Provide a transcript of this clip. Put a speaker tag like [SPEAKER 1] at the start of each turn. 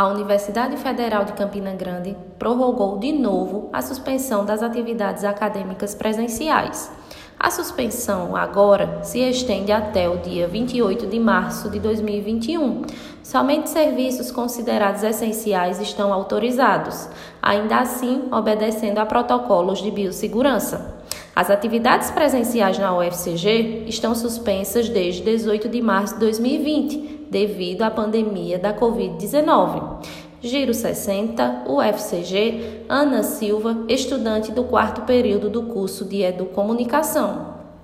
[SPEAKER 1] a Universidade Federal de Campina Grande prorrogou de novo a suspensão das atividades acadêmicas presenciais. A suspensão agora se estende até o dia 28 de março de 2021. Somente serviços considerados essenciais estão autorizados, ainda assim obedecendo a protocolos de biossegurança. As atividades presenciais na UFCG estão suspensas desde 18 de março de 2020, devido à pandemia da Covid-19. Giro 60, UFCG, Ana Silva, estudante do quarto período do curso de Educomunicação.